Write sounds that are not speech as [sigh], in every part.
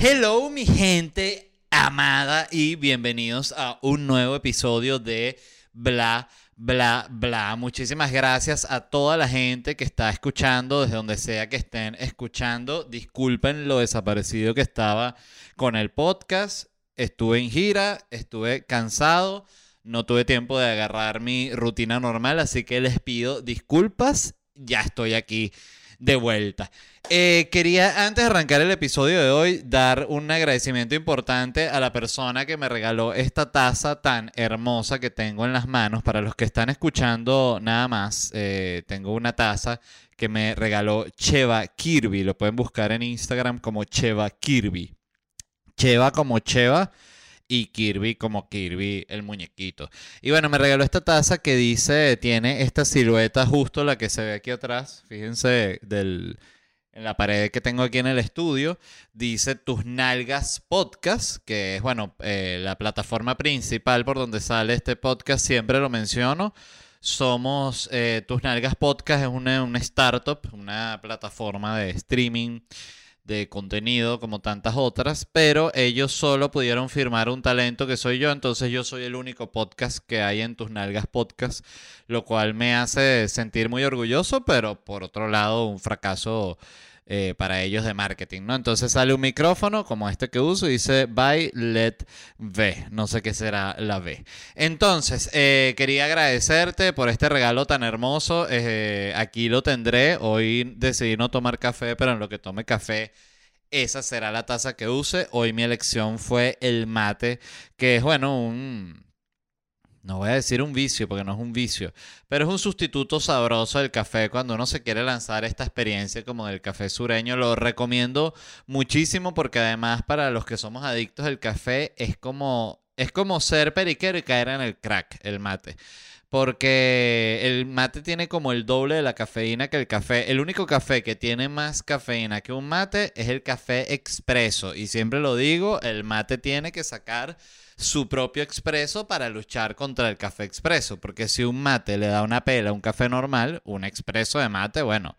Hello, mi gente amada, y bienvenidos a un nuevo episodio de Bla, Bla, Bla. Muchísimas gracias a toda la gente que está escuchando, desde donde sea que estén escuchando. Disculpen lo desaparecido que estaba con el podcast. Estuve en gira, estuve cansado, no tuve tiempo de agarrar mi rutina normal, así que les pido disculpas. Ya estoy aquí de vuelta. Eh, quería, antes de arrancar el episodio de hoy, dar un agradecimiento importante a la persona que me regaló esta taza tan hermosa que tengo en las manos. Para los que están escuchando nada más, eh, tengo una taza que me regaló Cheva Kirby. Lo pueden buscar en Instagram como Cheva Kirby. Cheva como Cheva y Kirby como Kirby el muñequito. Y bueno, me regaló esta taza que dice, tiene esta silueta justo la que se ve aquí atrás, fíjense del, en la pared que tengo aquí en el estudio, dice Tus Nalgas Podcast, que es, bueno, eh, la plataforma principal por donde sale este podcast, siempre lo menciono. Somos eh, Tus Nalgas Podcast, es una, una startup, una plataforma de streaming de contenido como tantas otras, pero ellos solo pudieron firmar un talento que soy yo, entonces yo soy el único podcast que hay en tus nalgas podcast, lo cual me hace sentir muy orgulloso, pero por otro lado un fracaso eh, para ellos de marketing, ¿no? Entonces sale un micrófono como este que uso y dice by let V, no sé qué será la V. Entonces, eh, quería agradecerte por este regalo tan hermoso, eh, aquí lo tendré, hoy decidí no tomar café, pero en lo que tome café esa será la taza que use. Hoy mi elección fue el mate, que es, bueno, un no voy a decir un vicio porque no es un vicio, pero es un sustituto sabroso del café cuando uno se quiere lanzar esta experiencia como del café sureño. Lo recomiendo muchísimo porque además para los que somos adictos al café es como, es como ser periquero y caer en el crack, el mate. Porque el mate tiene como el doble de la cafeína que el café. El único café que tiene más cafeína que un mate es el café expreso. Y siempre lo digo, el mate tiene que sacar su propio expreso para luchar contra el café expreso. Porque si un mate le da una pela a un café normal, un expreso de mate, bueno,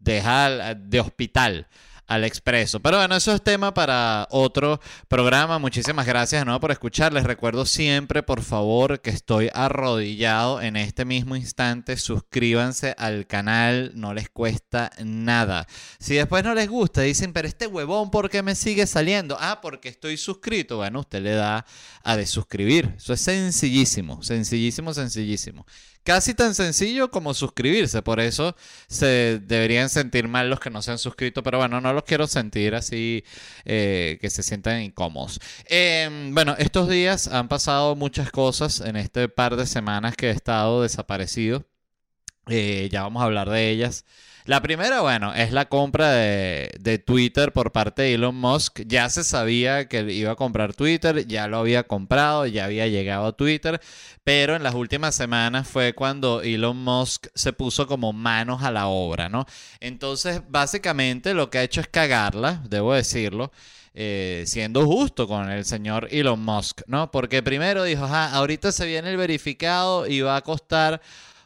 deja de hospital al expreso. Pero bueno, eso es tema para otro programa. Muchísimas gracias de por escuchar. Les recuerdo siempre, por favor, que estoy arrodillado en este mismo instante. Suscríbanse al canal, no les cuesta nada. Si después no les gusta, dicen, pero este huevón, ¿por qué me sigue saliendo? Ah, porque estoy suscrito. Bueno, usted le da a desuscribir. Eso es sencillísimo, sencillísimo, sencillísimo. Casi tan sencillo como suscribirse, por eso se deberían sentir mal los que no se han suscrito, pero bueno, no los quiero sentir así eh, que se sientan incómodos. Em, bueno, estos días han pasado muchas cosas en este par de semanas que he estado desaparecido. Eh, ya vamos a hablar de ellas. La primera, bueno, es la compra de, Twitter por parte de Elon Musk. Ya se sabía que iba a comprar Twitter, ya lo había comprado, ya había llegado a Twitter, pero en las últimas semanas fue cuando Elon Musk se puso como manos a la obra, ¿no? Entonces, básicamente lo que ha hecho es cagarla, debo decirlo. Eh, siendo justo con el señor Elon Musk, ¿no? Porque primero dijo, ah, ahorita se viene el verificado y va a costar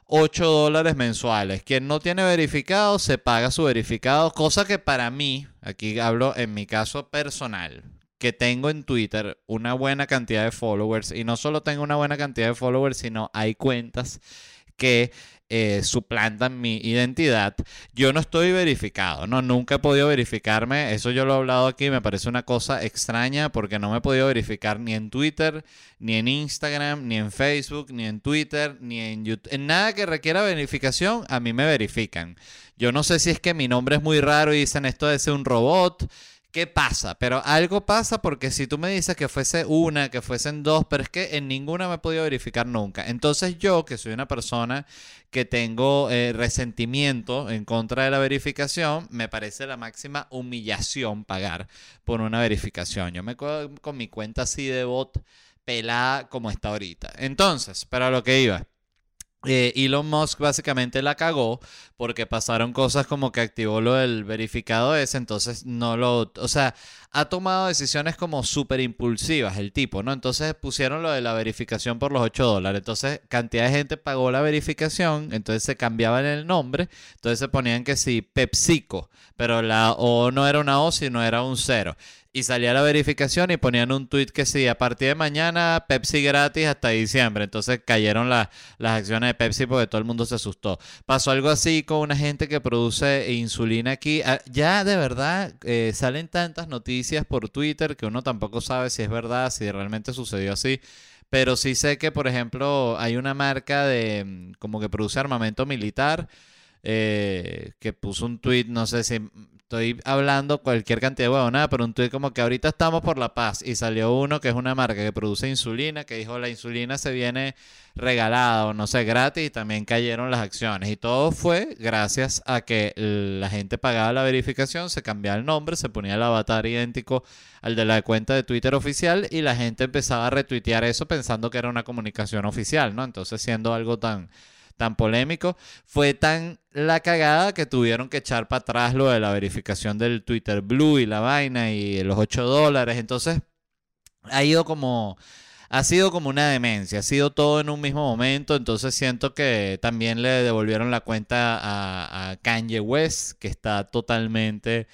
8 dólares mensuales. Quien no tiene verificado se paga su verificado, cosa que para mí, aquí hablo en mi caso personal, que tengo en Twitter una buena cantidad de followers y no solo tengo una buena cantidad de followers, sino hay cuentas que eh, suplantan mi identidad, yo no estoy verificado, ¿no? Nunca he podido verificarme, eso yo lo he hablado aquí, me parece una cosa extraña porque no me he podido verificar ni en Twitter, ni en Instagram, ni en Facebook, ni en Twitter, ni en YouTube. En nada que requiera verificación, a mí me verifican. Yo no sé si es que mi nombre es muy raro y dicen esto de ser un robot ¿Qué pasa? Pero algo pasa porque si tú me dices que fuese una, que fuesen dos, pero es que en ninguna me he podido verificar nunca. Entonces yo, que soy una persona que tengo eh, resentimiento en contra de la verificación, me parece la máxima humillación pagar por una verificación. Yo me con mi cuenta así de bot pelada como está ahorita. Entonces, para lo que iba. Eh, Elon Musk básicamente la cagó porque pasaron cosas como que activó lo del verificado ese, entonces no lo, o sea, ha tomado decisiones como súper impulsivas el tipo, ¿no? Entonces pusieron lo de la verificación por los 8 dólares, entonces cantidad de gente pagó la verificación, entonces se cambiaban el nombre, entonces se ponían que sí, PepsiCo, pero la O no era una O, sino era un cero. Y salía la verificación y ponían un tweet que sí, a partir de mañana Pepsi gratis hasta diciembre. Entonces cayeron las acciones de Pepsi porque todo el mundo se asustó. Pasó algo así con una gente que produce insulina aquí. Ah, ya de verdad eh, salen tantas noticias por Twitter que uno tampoco sabe si es verdad, si realmente sucedió así. Pero sí sé que, por ejemplo, hay una marca de mm, como que produce armamento militar eh, que puso un tweet, no sé si estoy hablando cualquier cantidad de nada pero un tweet como que ahorita estamos por la paz y salió uno que es una marca que produce insulina, que dijo la insulina se viene regalada o no sé, gratis y también cayeron las acciones. Y todo fue gracias a que la gente pagaba la verificación, se cambiaba el nombre, se ponía el avatar idéntico al de la cuenta de Twitter oficial y la gente empezaba a retuitear eso pensando que era una comunicación oficial, ¿no? Entonces siendo algo tan tan polémico, fue tan la cagada que tuvieron que echar para atrás lo de la verificación del Twitter Blue y la vaina y los 8 dólares. Entonces, ha ido como... Ha sido como una demencia, ha sido todo en un mismo momento, entonces siento que también le devolvieron la cuenta a, a Kanye West, que está totalmente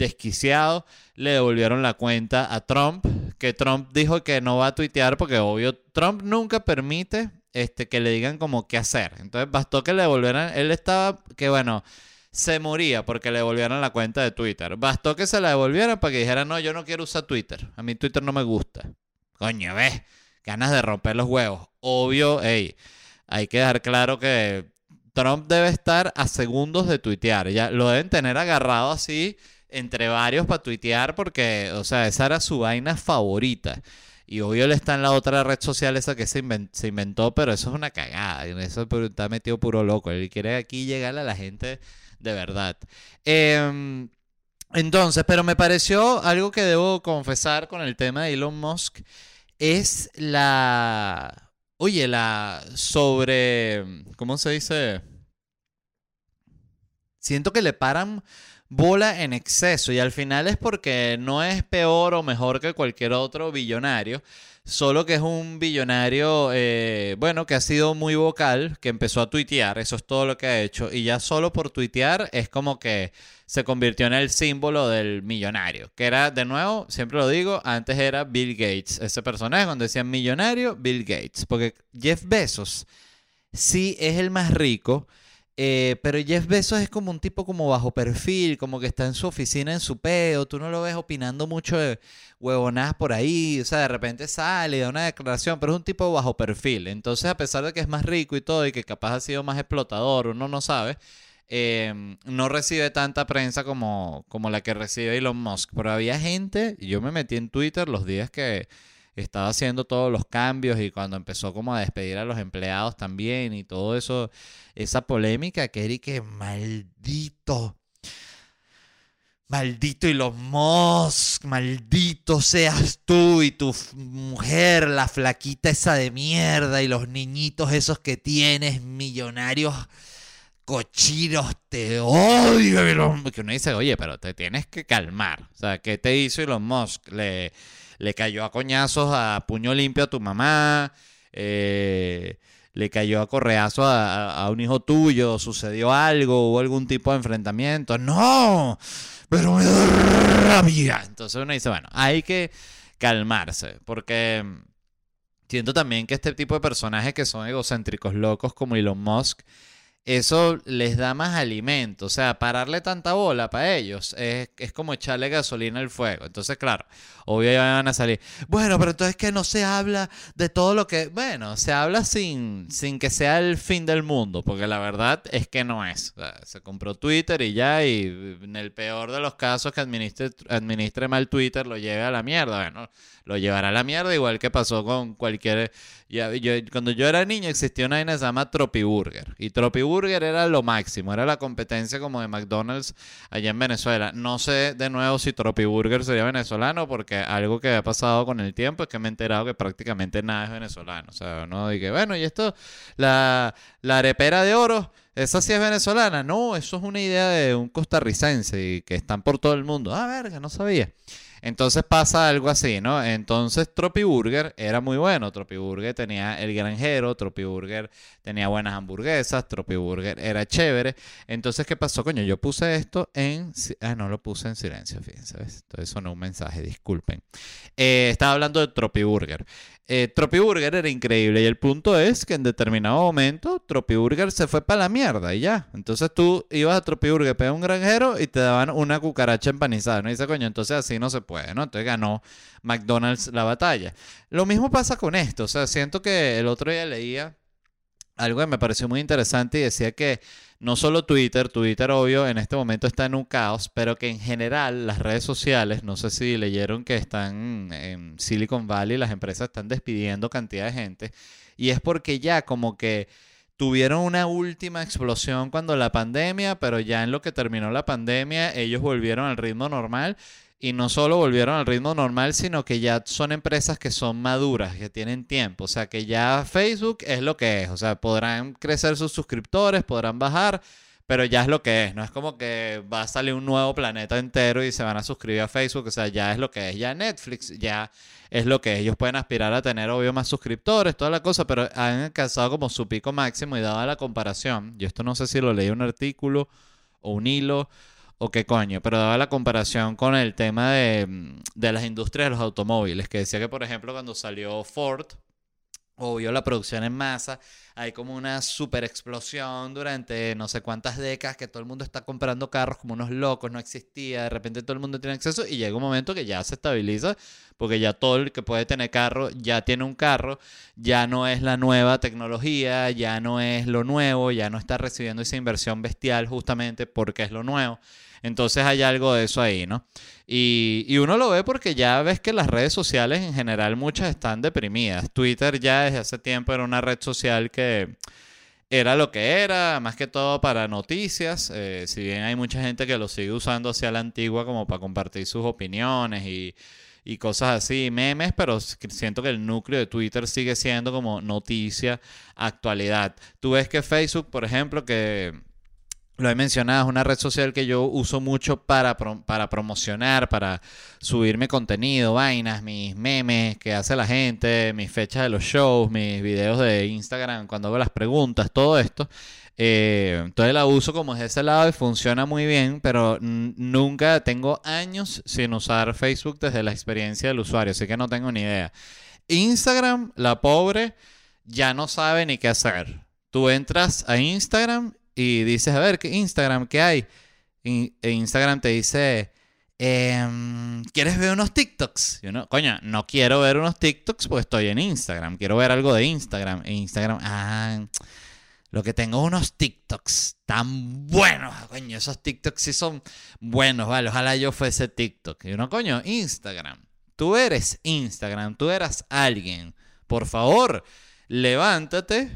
desquiciado. Le devolvieron la cuenta a Trump, que Trump dijo que no va a tuitear porque obvio Trump nunca permite este, que le digan como qué hacer. Entonces bastó que le devolvieran, él estaba, que bueno, se moría porque le devolvieran la cuenta de Twitter. Bastó que se la devolvieran para que dijera, no, yo no quiero usar Twitter. A mí Twitter no me gusta. Coño, ves, ganas de romper los huevos. Obvio, hey, hay que dejar claro que Trump debe estar a segundos de tuitear. Ya lo deben tener agarrado así entre varios para tuitear porque, o sea, esa era su vaina favorita. Y obvio él está en la otra red social esa que se, inventó, pero eso es una cagada. Eso está metido puro loco. Él quiere aquí llegar a la gente de verdad. Em, entonces, pero me pareció algo que debo confesar con el tema de Elon Musk. Es la... Oye, la sobre... ¿Cómo se dice? Siento que le paran bola en exceso. Y al final es porque no es peor o mejor que cualquier otro billonario, solo que es un billonario, eh, bueno, que ha sido muy vocal, que empezó a tuitear, eso es todo lo que ha hecho, y ya solo por tuitear es como que se convirtió en el símbolo del millonario, que era, de nuevo, siempre lo digo, antes era Bill Gates, ese personaje, cuando decían millonario, Bill Gates, porque Jeff Bezos sí es el más rico, eh, pero Jeff Bezos es como un tipo como bajo perfil, como que está en su oficina en su peo, tú no lo ves opinando mucho de huevonadas por ahí, o sea, de repente sale da una declaración, pero es un tipo bajo perfil. Entonces, a pesar de que es más rico y todo, y que capaz ha sido más explotador, uno no sabe, em, no recibe tanta prensa como, como la que recibe Elon Musk. Pero había gente, y yo me metí en Twitter los días que estaba haciendo todos los cambios y cuando empezó como a despedir a los empleados también y todo eso, esa polémica que que maldito. Maldito Elon Musk, maldito seas tú y tu mujer, la flaquita esa de mierda y los niñitos esos que tienes, millonarios cochinos, te odio. Que uno dice, oye, pero te tienes que calmar. O sea, ¿qué te hizo Elon Musk? Le, le cayó a coñazos a puño limpio a tu mamá, eh, le cayó a correazo a, un hijo tuyo, sucedió algo, hubo algún tipo de enfrentamiento. No, pero me da rabia. Entonces uno dice, bueno, hay que calmarse, porque siento también que este tipo de personajes que son egocéntricos locos como Elon Musk, eso les da más alimento. O sea, pararle tanta bola para ellos es, es, como echarle gasolina al fuego. Entonces, claro, obvio ya van a salir. Bueno, pero entonces que no se habla de todo lo que. Bueno, se habla sin, sin que sea el fin del mundo, porque la verdad es que no es. se compró Twitter y ya, y en el peor de los casos que administre, administre mal Twitter lo lleve a la mierda. Bueno, lo llevará a la mierda, igual que pasó con cualquier... Cuando yo era niño existía una vaina que se llama Tropiburger. Y Tropiburger era lo máximo, era la competencia como de McDonald's allá en Venezuela. No sé de nuevo si Tropiburger sería venezolano, porque algo que ha pasado con el tiempo es que me he enterado que prácticamente nada es venezolano. O sea, no dije, bueno, y esto, la, la arepera de oro... ¿Esa sí es venezolana? No, eso es una idea de un costarricense y que están por todo el mundo. Ah, verga, no sabía. Entonces pasa algo así, ¿no? Entonces Tropi Burger era muy bueno. Tropi Burger tenía el granjero, Tropi Burger tenía buenas hamburguesas, Tropi Burger era chévere. Entonces, ¿qué pasó, coño? Yo puse esto en... Ah, no lo puse en silencio, fíjense. ¿ves? Entonces sonó un mensaje, disculpen. Eh, estaba hablando de Tropi Burger. Eh, Tropi Burger era increíble y el punto es que en determinado momento Tropi Burger se fue para la mierda y ya. Entonces tú ibas a Tropi Burger, pegas un granjero y te daban una cucaracha empanizada. No dice, coño, entonces así no se puede, ¿no? Entonces ganó McDonald's la batalla. Lo mismo pasa con esto. O sea, siento que el otro día leía algo que me pareció muy interesante y decía que no solo Twitter, Twitter obvio en este momento está en un caos, pero que en general las redes sociales, no sé si leyeron que están en Silicon Valley, las empresas están despidiendo cantidad de gente, y es porque ya como que tuvieron una última explosión cuando la pandemia, pero ya en lo que terminó la pandemia ellos volvieron al ritmo normal y no solo volvieron al ritmo normal, sino que ya son empresas que son maduras, que tienen tiempo. O sea, que ya Facebook es lo que es. O sea, podrán crecer sus suscriptores, podrán bajar, pero ya es lo que es. No es como que va a salir un nuevo planeta entero y se van a suscribir a Facebook. O sea, ya es lo que es. Ya Netflix ya es lo que es. Ellos pueden aspirar a tener, obvio, más suscriptores, toda la cosa, pero han alcanzado como su pico máximo y dada la comparación, y esto no sé si lo leí un artículo o un hilo o qué coño, pero daba la comparación con el tema de, mm, de, las industrias de los automóviles, que decía que, por ejemplo, cuando salió Ford, o vio la producción en masa, hay como una super explosión durante no sé cuántas décadas que todo el mundo está comprando carros como unos locos, no existía, de repente todo el mundo tiene acceso y llega un momento que ya se estabiliza porque ya todo el que puede tener carro ya tiene un carro, ya no es la nueva tecnología, ya no es lo nuevo, ya no está recibiendo esa inversión bestial justamente porque es lo nuevo. Entonces hay algo de eso ahí, ¿no? Y, y, uno lo ve porque ya ves que las redes sociales en general muchas están deprimidas. Twitter ya desde hace tiempo era una red social que era lo que era, más que todo para noticias. Eh, si bien hay mucha gente que lo sigue usando hacia la antigua como para compartir sus opiniones y, y cosas así, memes, pero siento que el núcleo de Twitter sigue siendo como noticia, actualidad. Tú ves que Facebook, por ejemplo, que lo he mencionado, es una red social que yo uso mucho para, para promocionar, para subirme contenido, vainas, mis memes que hace la gente, mis fechas de los shows, mis videos de Instagram cuando hago las preguntas, todo esto. Eh, entonces la uso como de ese lado y funciona muy bien, pero nunca tengo años sin usar Facebook desde la experiencia del usuario, así que no tengo ni idea. Instagram, la pobre, ya no sabe ni qué hacer. Tú entras a Instagram y dices, a ver, ¿qué Instagram? ¿Qué hay? Y, e Instagram te dice, em, ¿quieres ver unos TikToks? Yo no, coño, no quiero ver unos TikToks porque estoy en Instagram. Quiero ver algo de Instagram. E Instagram, ah, lo que tengo unos TikToks tan buenos. Coño, esos TikToks sí son buenos, vale. Ojalá yo fuese TikTok. Y uno, coño, Instagram. Tú eres Instagram, tú eras alguien. Por favor, levántate,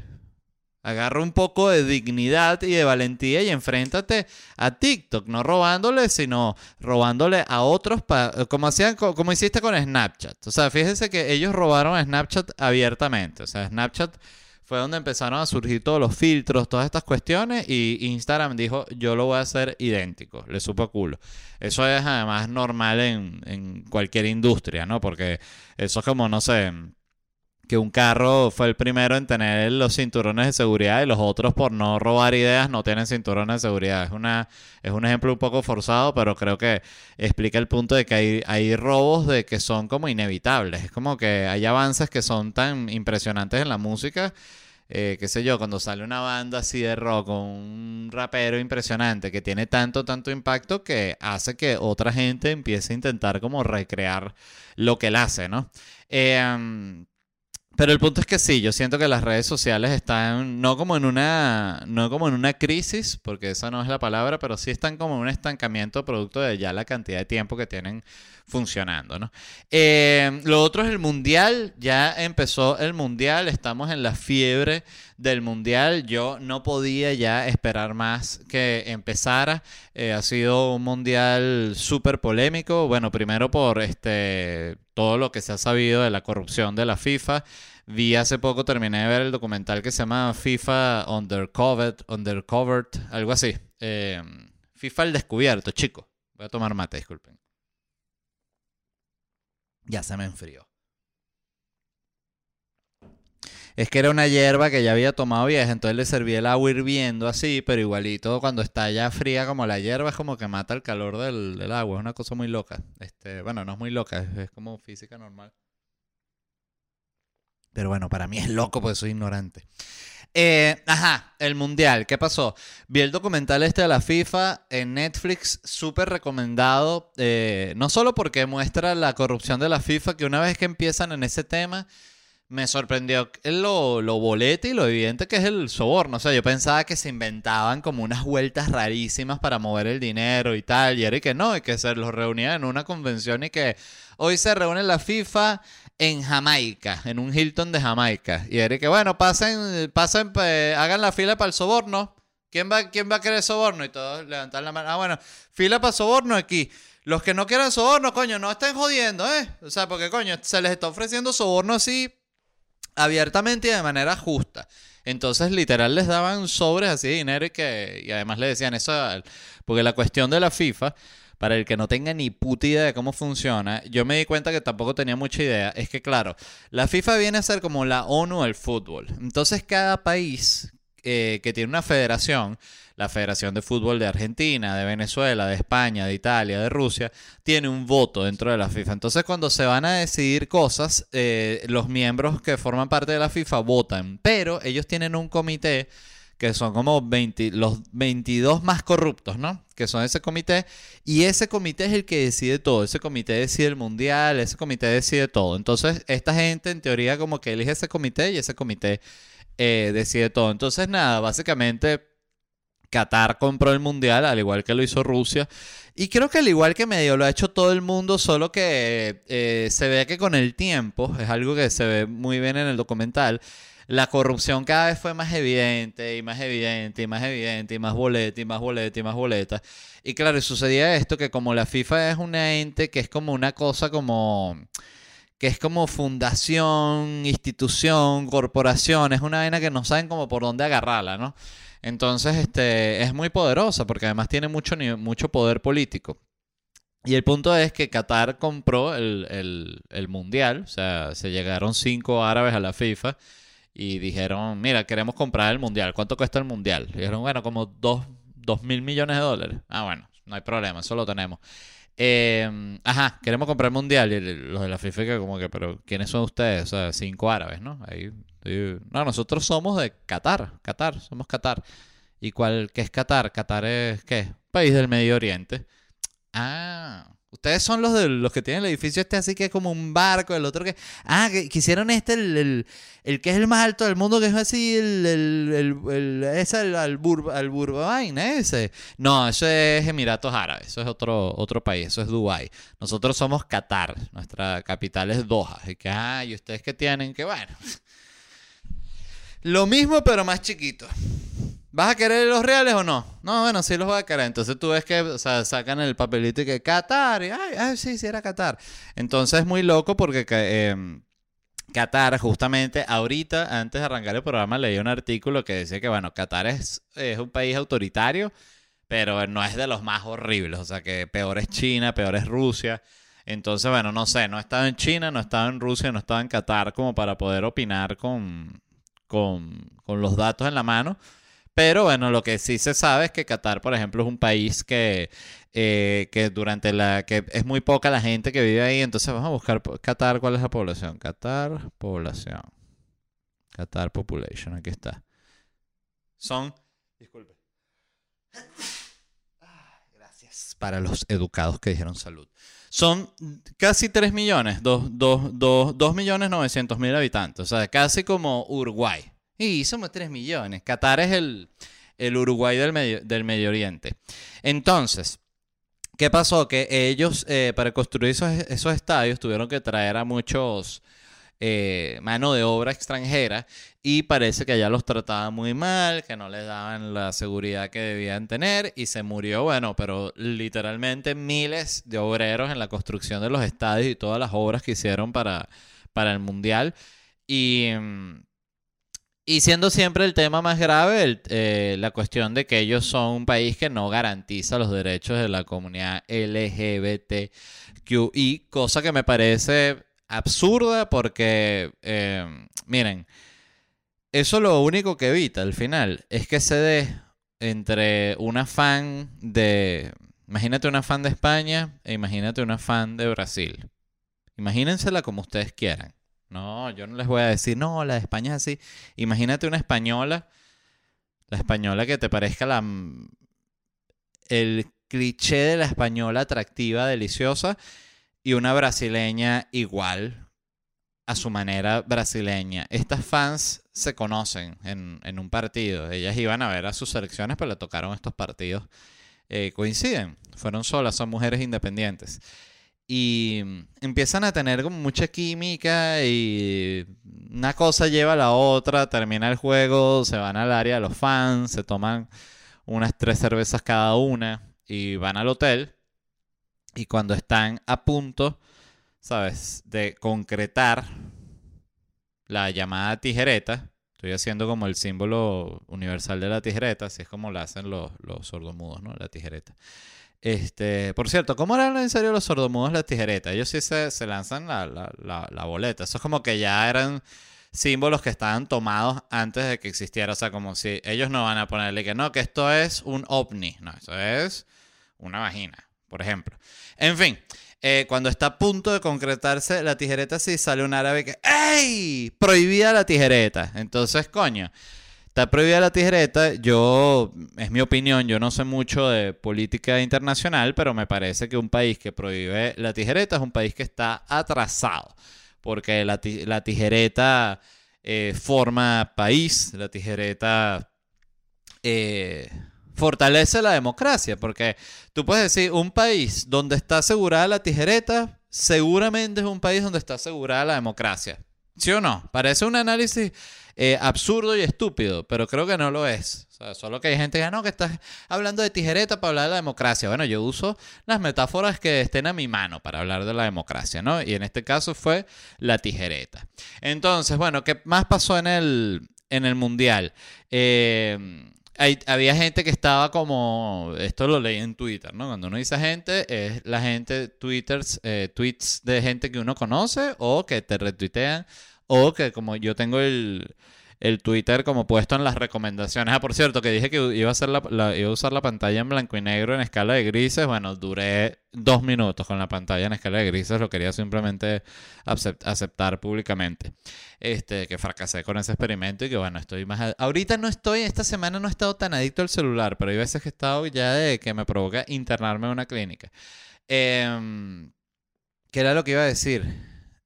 Agarra un poco de dignidad y de valentía y enfréntate a TikTok, no robándole, sino robándole a otros, como, hacían, como hiciste con Snapchat. O sea, fíjense que ellos robaron a Snapchat abiertamente. O sea, Snapchat fue donde empezaron a surgir todos los filtros, todas estas cuestiones, y Instagram dijo, yo lo voy a hacer idéntico, le supo culo. Eso es además normal en, en cualquier industria, ¿no? Porque eso es como, no sé que un carro fue el primero en tener los cinturones de seguridad y los otros por no robar ideas no tienen cinturones de seguridad. Es, una, es un ejemplo un poco forzado, pero creo que explica el punto de que hay, hay robos de que son como inevitables. Es como que hay avances que son tan impresionantes en la música. Eh, qué sé yo, cuando sale una banda así de rock con un rapero impresionante que tiene tanto, tanto impacto que hace que otra gente empiece a intentar como recrear lo que él hace, ¿no? Eh, pero el punto es que sí, yo siento que las redes sociales están no como en una no como en una crisis, porque esa no es la palabra, pero sí están como en un estancamiento producto de ya la cantidad de tiempo que tienen funcionando, ¿no? Eh, lo otro es el mundial, ya empezó el mundial, estamos en la fiebre del mundial, yo no podía ya esperar más que empezara, eh, ha sido un mundial súper polémico, bueno, primero por este todo lo que se ha sabido de la corrupción de la FIFA. Vi hace poco, terminé de ver el documental que se llama FIFA Undercovered, Undercovered algo así. Eh, FIFA el descubierto, chico. Voy a tomar mate, disculpen. Ya se me enfrió. Es que era una hierba que ya había tomado vieja, entonces le serví el agua hirviendo así, pero igualito cuando está ya fría como la hierba es como que mata el calor del, del agua. Es una cosa muy loca. Este, bueno, no es muy loca, es, es como física normal. Pero bueno, para mí es loco porque soy ignorante. Eh, ajá, el mundial, ¿qué pasó? Vi el documental este de la FIFA en Netflix, súper recomendado, eh, no solo porque muestra la corrupción de la FIFA, que una vez que empiezan en ese tema, me sorprendió lo, lo bolete y lo evidente que es el soborno. O sea, yo pensaba que se inventaban como unas vueltas rarísimas para mover el dinero y tal, y era que no, y que se los reunían en una convención y que hoy se reúne la FIFA en Jamaica, en un Hilton de Jamaica. Y era que, bueno, pasen, pasen, hagan la fila para el soborno. ¿Quién va, ¿Quién va a querer soborno? Y todos levantan la mano. Ah, bueno, fila para soborno aquí. Los que no quieran soborno, coño, no estén jodiendo, ¿eh? O sea, porque, coño, se les está ofreciendo soborno así abiertamente y de manera justa. Entonces, literal, les daban sobres así de dinero y que y además le decían eso, porque la cuestión de la FIFA, para el que no tenga ni puta idea de cómo funciona, yo me di cuenta que tampoco tenía mucha idea, es que claro, la FIFA viene a ser como la ONU del fútbol. Entonces, cada país eh, que tiene una federación, la Federación de Fútbol de Argentina, de Venezuela, de España, de Italia, de Rusia, tiene un voto dentro de la FIFA. Entonces, cuando se van a decidir cosas, eh, los miembros que forman parte de la FIFA votan, pero ellos tienen un comité que son como 20, los 22 más corruptos, ¿no? Que son ese comité. Y ese comité es el que decide todo. Ese comité decide el mundial, ese comité decide todo. Entonces, esta gente en teoría como que elige ese comité y ese comité eh, decide todo. Entonces, nada, básicamente Qatar compró el mundial, al igual que lo hizo Rusia. Y creo que al igual que medio lo ha hecho todo el mundo, solo que eh, se ve que con el tiempo, es algo que se ve muy bien en el documental, la corrupción cada vez fue más evidente y más evidente y más evidente y más boleta y más boleta y más boleta. Y claro, sucedía esto que como la FIFA es un ente que es como una cosa como que es como fundación, institución, corporación, es una vaina que no saben como por dónde agarrarla, ¿no? Entonces, este, es muy poderosa porque además tiene mucho, mucho poder político. Y el punto es que Qatar compró el, el, el, mundial, o sea, se llegaron cinco árabes a la FIFA y dijeron, mira, queremos comprar el mundial, ¿cuánto cuesta el mundial? Dijeron, bueno, como dos, dos mil millones de dólares. Ah, bueno, no hay problema, eso lo tenemos. Eh, ajá, queremos comprar el mundial. Y los de la FIFA como que, pero ¿quiénes son ustedes? O sea, cinco árabes, ¿no? Ahí, no, nosotros somos de Qatar, Qatar, somos Qatar. ¿Y cuál, qué es Qatar? Qatar es, ¿qué? País del Medio Oriente. Ah, Ustedes son los de los que tienen el edificio este así que es como un barco, el otro que... Ah, que, hicieron este, el, el, que es el más alto del mundo, que es así, el... el, el es el Burbain, ese. No, eso es Emiratos Árabes, eso es otro, otro país, eso es Dubái. Nosotros somos Qatar, nuestra capital es Doha. Y que, ah, y ustedes que tienen, que bueno... [laughs] Lo mismo pero más chiquito. ¿Vas a querer los reales o no? No, bueno, sí los voy a querer. Entonces tú ves que o sea, sacan el papelito y que Qatar. Y, ay, ay, sí, sí era Qatar. Entonces es muy loco porque eh, Qatar, justamente ahorita, antes de arrancar el programa, leí un artículo que decía que, bueno, Qatar es, es un país autoritario, pero no es de los más horribles. O sea, que peor es China, peor es Rusia. Entonces, bueno, no sé, no he estado en China, no he estado en Rusia, no he estado en Qatar como para poder opinar con, con, con los datos en la mano. Pero bueno, lo que sí se sabe es que Qatar, por ejemplo, es un país que, eh, que durante la... que es muy poca la gente que vive ahí. Entonces vamos a buscar Qatar, ¿cuál es la población? Qatar, población. Qatar Population, aquí está. Son... Disculpe. [coughs] Gracias para los educados que dijeron salud. Son casi 3 millones, 2 millones 900 mil habitantes. O sea, casi como Uruguay. Y somos 3 millones. Qatar es el, el Uruguay del medio, del medio Oriente. Entonces, ¿qué pasó? Que ellos, eh, para construir esos, esos, estadios, tuvieron que traer a muchos eh, mano de obra extranjera y parece que allá los trataban muy mal, que no les daban la seguridad que debían tener y se murió, bueno, pero literalmente miles de obreros en la construcción de los estadios y todas las obras que hicieron para, para el Mundial. Y... Y siendo siempre el tema más grave, eh, la cuestión de que ellos son un país que no garantiza los derechos de la comunidad LGBTQI, cosa que me parece absurda porque, eh, miren, eso lo único que evita al final es que se dé entre una fan de, imagínate una fan de España e imagínate una fan de Brasil. Imagínensela como ustedes quieran. No, yo no les voy a decir, no, la de España es así. Imagínate una española, la española que te parezca la, el cliché de la española atractiva, deliciosa, y una brasileña igual, a su manera brasileña. Estas fans se conocen en, un partido. Ellas iban a ver a sus selecciones, pero le tocaron estos partidos. Eh, coinciden, fueron solas, son mujeres independientes y empiezan a tener como mucha química y una cosa lleva a la otra, termina el juego, se van al área de los fans, se toman unas tres cervezas cada una y van al hotel y cuando están a punto, ¿sabes?, de concretar la llamada tijereta, estoy haciendo como el símbolo universal de la tijereta, así es como la hacen los sordomudos, ¿no? La tijereta. Este, por cierto, ¿cómo eran en serio los sordomudos las tijeretas? Ellos sí se, lanzan la, boleta. Eso es como que ya eran símbolos que estaban tomados antes de que existiera. O sea, como si ellos no van a ponerle que no, que esto es un ovni. No, eso es una vagina, por ejemplo. En fin, eh, cuando está a punto de concretarse la tijereta, sí sale un árabe que ¡Ey! Prohibida la tijereta. Entonces, coño. Está prohibida la tijereta. Yo, es mi opinión, yo no sé mucho de política internacional, pero me parece que un país que prohíbe la tijereta es un país que está atrasado. Porque la, tijereta eh, forma país, la tijereta eh, fortalece la democracia. Porque tú puedes decir, un país donde está asegurada la tijereta, seguramente es un país donde está asegurada la democracia. ¿Sí o no? Parece un análisis eh, absurdo y estúpido, pero creo que no lo es. solo que hay gente que no, que estás hablando de tijereta para hablar de la democracia. Bueno, yo uso las metáforas que estén a mi mano para hablar de la democracia, ¿no? Y en este caso fue la tijereta. Entonces, bueno, ¿qué más pasó en el, en el Mundial? Eh, había gente que estaba como, esto lo leí en Twitter, ¿no? Cuando uno dice gente, es la gente, twitters, eh, tweets de gente que uno conoce o que te retuitean o que como yo tengo el, el Twitter como puesto en las recomendaciones. Ah, por cierto, que dije que iba a, hacer la, iba a usar la pantalla en blanco y negro en escala de grises. Bueno, duré dos minutos con la pantalla en escala de grises. Lo quería simplemente aceptar públicamente. Este, que fracasé con ese experimento y que bueno, estoy más... Ahorita no estoy, esta semana no he estado tan adicto al celular, pero hay veces que he estado ya de que me provoca internarme en una clínica. Eh, ¿Qué era lo que iba a decir?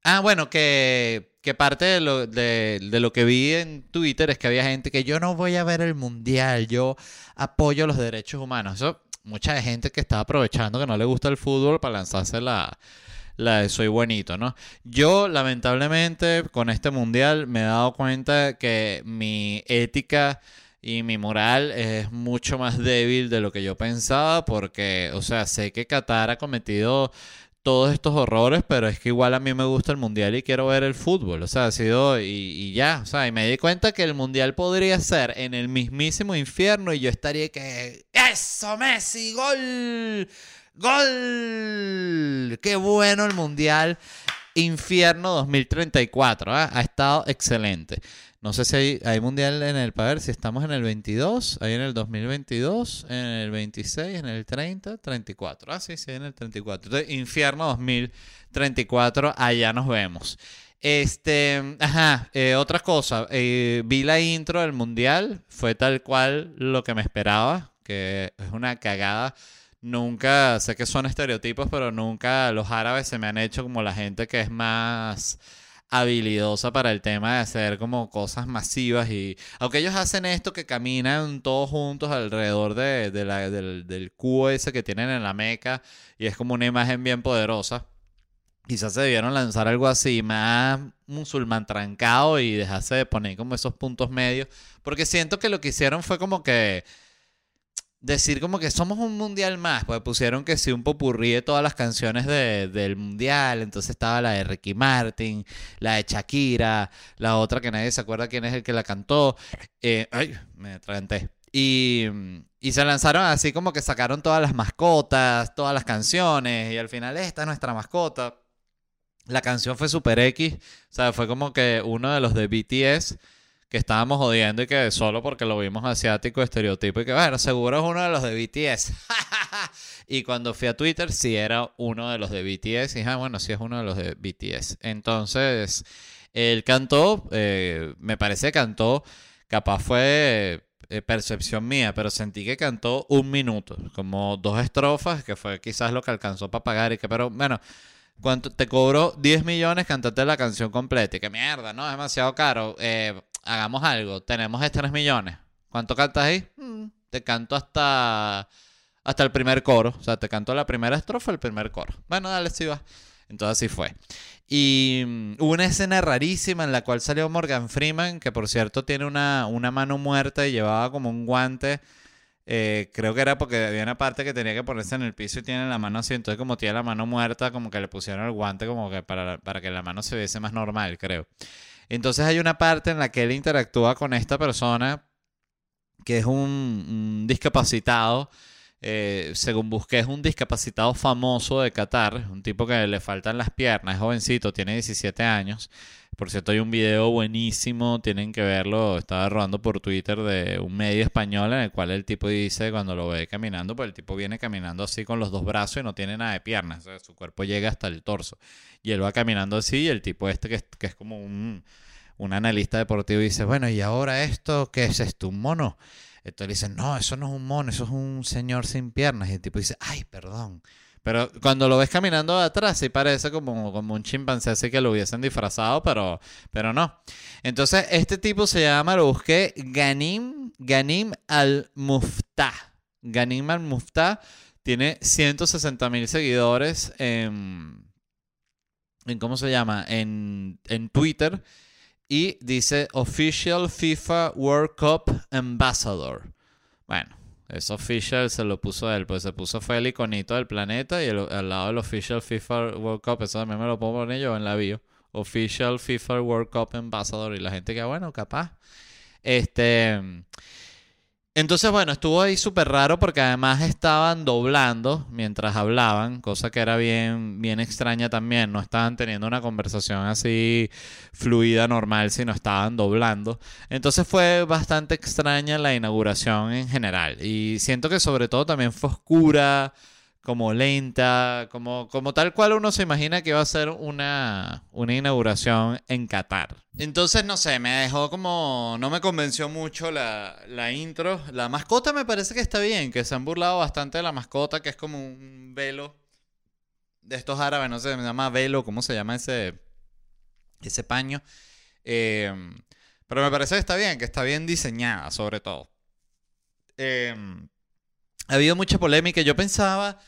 Ah, bueno, que que parte de lo, de, lo que vi en Twitter es que había gente que yo no voy a ver el mundial, yo apoyo los derechos humanos. Mucha gente que está aprovechando que no le gusta el fútbol para lanzarse la, la de soy bonito, ¿no? Yo, lamentablemente, con este mundial me he dado cuenta que mi ética y mi moral es mucho más débil de lo que yo pensaba porque, o sea, sé que Qatar ha cometido todos estos horrores, pero es que igual a mí me gusta el mundial y quiero ver el fútbol. O sea, ha sido y, ya. O sea, y me di cuenta que el mundial podría ser en el mismísimo infierno y yo estaría que. ¡Eso, Messi! ¡Gol! ¡Gol! ¡Qué bueno el mundial! Infierno 2034. ¿ah? Ha estado excelente. No sé si hay, mundial en el, para ver si estamos en el 22, ahí en el 2022, en el 26, en el 30, 34. Ah, sí, sí, en el 34. Entonces, infierno 2034, allá nos vemos. Este, ajá, eh, otra cosa, eh, vi la intro del mundial, fue tal cual lo que me esperaba, que es una cagada. Nunca, sé que son estereotipos, pero nunca los árabes se me han hecho como la gente que es más habilidosa para el tema de hacer como cosas masivas y aunque ellos hacen esto que caminan todos juntos alrededor de, la, del, del cubo ese que tienen en la meca y es como una imagen bien poderosa. Quizás se debieron lanzar algo así más musulmán trancado y dejarse de poner como esos puntos medios porque siento que lo que hicieron fue como que decir como que somos un mundial más, pues pusieron que sí un popurrí de todas las canciones del mundial, entonces estaba la de Ricky Martin, la de Shakira, la otra que nadie se acuerda quién es el que la cantó, eh, ay, me atraganté. Y, y se lanzaron así como que sacaron todas las mascotas, todas las canciones, y al final esta es nuestra mascota. La canción fue Super X, o sea, fue como que uno de los de BTS que estábamos jodiendo y que solo porque lo vimos asiático, estereotipo, y que bueno, seguro es uno de los de BTS. [laughs] y cuando fui a Twitter, sí era uno de los de BTS, y ah, bueno, sí es uno de los de BTS. Entonces, él cantó, eh, me parece que cantó, capaz fue eh, percepción mía, pero sentí que cantó un minuto, como dos estrofas, que fue quizás lo que alcanzó para pagar, y que, pero bueno. ¿Cuánto te cobró 10 millones? Cántate la canción completa. Y que mierda, ¿no? Es demasiado caro. Eh, hagamos algo, tenemos estos 3 millones. ¿Cuánto cantas ahí? Mm, te canto hasta, hasta el primer coro. O sea, te canto la primera estrofa, el primer coro. Bueno, dale, sí va. Entonces así fue. Y mm, hubo una escena rarísima en la cual salió Morgan Freeman, que por cierto tiene una, una mano muerta y llevaba como un guante. Eh, creo que era porque había una parte que tenía que ponerse en el piso y tiene la mano así. Entonces, como tiene la mano muerta, como que le pusieron el guante como que para, para que la mano se viese más normal, creo. Entonces hay una parte en la que él interactúa con esta persona que es un, discapacitado. Eh, según busqué, es un discapacitado famoso de Qatar, un tipo que le faltan las piernas, es jovencito, tiene 17 años. Por cierto, hay un video buenísimo, tienen que verlo, estaba rodando por Twitter de un medio español en el cual el tipo dice cuando lo ve caminando, pues el tipo viene caminando así con los dos brazos y no tiene nada de piernas, su cuerpo llega hasta el torso. Y él va caminando así y el tipo este que es, que es como un, un analista deportivo dice, bueno, ¿y ahora esto qué es esto? ¿Un mono? Entonces dice, no, eso no es un mono, eso es un señor sin piernas. Y el tipo dice, ay, perdón. Pero cuando lo ves caminando atrás, sí parece como, como un chimpancé así que lo hubiesen disfrazado, pero, pero no. Entonces, este tipo se llama, lo busqué, Ganim, Ganim al-Muftah. Ganim al-Muftah tiene 160 mil seguidores en, ¿cómo se llama? En, en Twitter. Y dice Official FIFA World Cup Ambassador. Bueno, es official, se lo puso él, pues se puso fue el iconito del planeta y al lado del official FIFA World Cup, eso también me lo puedo poner yo en la bio. Official FIFA World Cup Ambassador y la gente que, bueno, capaz. Este, entonces, bueno, estuvo ahí súper raro porque además estaban doblando mientras hablaban, cosa que era bien, bien extraña también. No estaban teniendo una conversación así fluida, normal, sino estaban doblando. Entonces fue bastante extraña la inauguración en general. Y siento que sobre todo también fue oscura como lenta, como, como tal cual uno se imagina que va a ser una, una inauguración en Qatar. Entonces, no sé, me dejó como... No me convenció mucho la, la intro. La mascota me parece que está bien, que se han burlado bastante de la mascota, que es como un velo de estos árabes, no sé, se llama velo, ¿cómo se llama ese, ese paño? Eh, pero me parece que está bien, que está bien diseñada, sobre todo. Eh, ha habido mucha polémica. Yo pensaba